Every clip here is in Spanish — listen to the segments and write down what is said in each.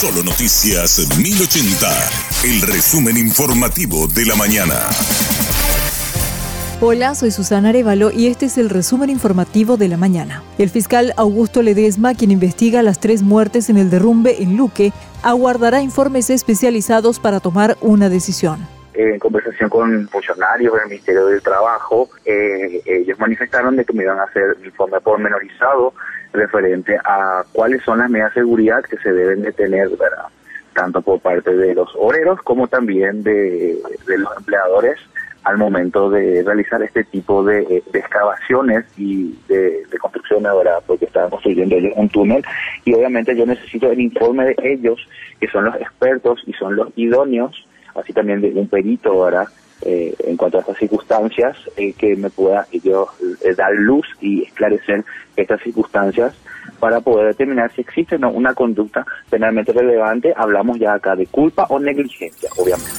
Solo Noticias 1080, el resumen informativo de la mañana. Hola, soy Susana Arevalo y este es el resumen informativo de la mañana. El fiscal Augusto Ledesma, quien investiga las tres muertes en el derrumbe en Luque, aguardará informes especializados para tomar una decisión en conversación con funcionarios del Ministerio del Trabajo, eh, ellos manifestaron de que me iban a hacer un informe pormenorizado referente a cuáles son las medidas de seguridad que se deben de tener, ¿verdad? tanto por parte de los obreros como también de, los empleadores al momento de realizar este tipo de, excavaciones y de, de ahora, porque estaban construyendo ellos un túnel y obviamente yo necesito el informe de ellos, que son los expertos y son los idóneos, así también de un perito ahora eh, en cuanto a estas circunstancias, que me pueda yo eh, dar luz y esclarecer estas circunstancias para poder determinar si existe o no una conducta penalmente relevante. Hablamos ya acá de culpa o negligencia, obviamente.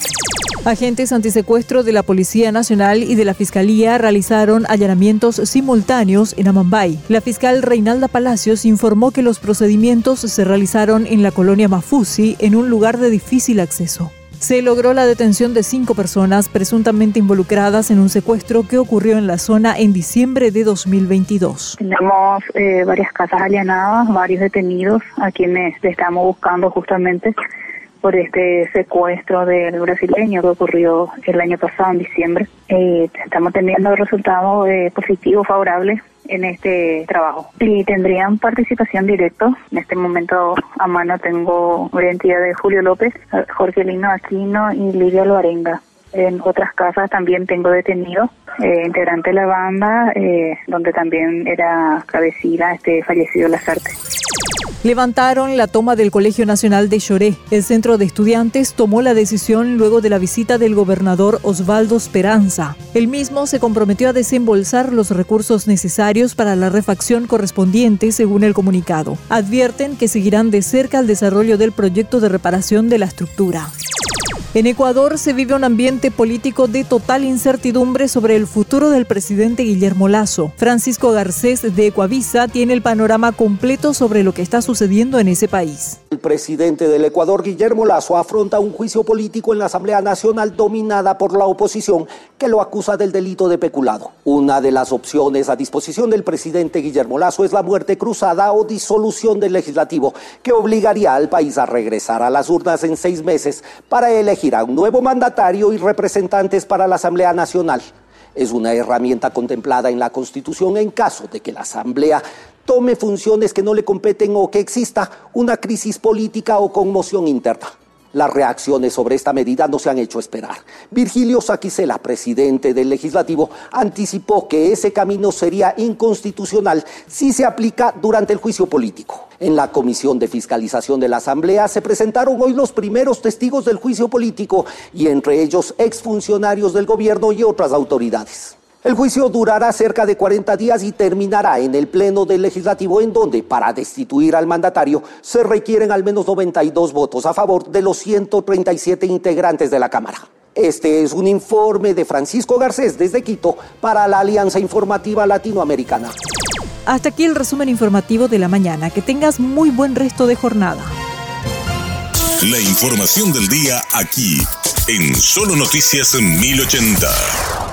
Agentes antisecuestro de la Policía Nacional y de la Fiscalía realizaron allanamientos simultáneos en Amambay. La fiscal Reinalda Palacios informó que los procedimientos se realizaron en la colonia Mafusi, en un lugar de difícil acceso se logró la detención de cinco personas presuntamente involucradas en un secuestro que ocurrió en la zona en diciembre de 2022. Tenemos eh, varias casas allanadas, varios detenidos a quienes estamos buscando justamente por este secuestro del brasileño que ocurrió el año pasado en diciembre. Eh, estamos teniendo resultados eh, positivos, favorables en este trabajo. Y tendrían participación directa. En este momento a mano tengo identidad de Julio López, Jorge Lino Aquino y Lidia Loarenga. En otras casas también tengo detenido eh, integrante de la banda, eh, donde también era cabecilla este fallecido Lazarte levantaron la toma del Colegio Nacional de Choré. El centro de estudiantes tomó la decisión luego de la visita del gobernador Osvaldo Esperanza. El mismo se comprometió a desembolsar los recursos necesarios para la refacción correspondiente, según el comunicado. Advierten que seguirán de cerca el desarrollo del proyecto de reparación de la estructura. En Ecuador se vive un ambiente político de total incertidumbre sobre el futuro del presidente Guillermo Lazo. Francisco Garcés de Ecuavisa tiene el panorama completo sobre lo que está sucediendo en ese país. El presidente del Ecuador, Guillermo Lazo, afronta un juicio político en la Asamblea Nacional dominada por la oposición que lo acusa del delito de peculado. Una de las opciones a disposición del presidente Guillermo Lazo es la muerte cruzada o disolución del legislativo, que obligaría al país a regresar a las urnas en seis meses para elegir un nuevo mandatario y representantes para la Asamblea Nacional. Es una herramienta contemplada en la Constitución en caso de que la Asamblea tome funciones que no le competen o que exista una crisis política o conmoción interna. Las reacciones sobre esta medida no se han hecho esperar. Virgilio Saquicela, presidente del legislativo, anticipó que ese camino sería inconstitucional si se aplica durante el juicio político. En la Comisión de Fiscalización de la Asamblea se presentaron hoy los primeros testigos del juicio político y entre ellos exfuncionarios del gobierno y otras autoridades. El juicio durará cerca de 40 días y terminará en el Pleno del Legislativo, en donde, para destituir al mandatario, se requieren al menos 92 votos a favor de los 137 integrantes de la Cámara. Este es un informe de Francisco Garcés desde Quito para la Alianza Informativa Latinoamericana. Hasta aquí el resumen informativo de la mañana. Que tengas muy buen resto de jornada. La información del día aquí, en Solo Noticias 1080.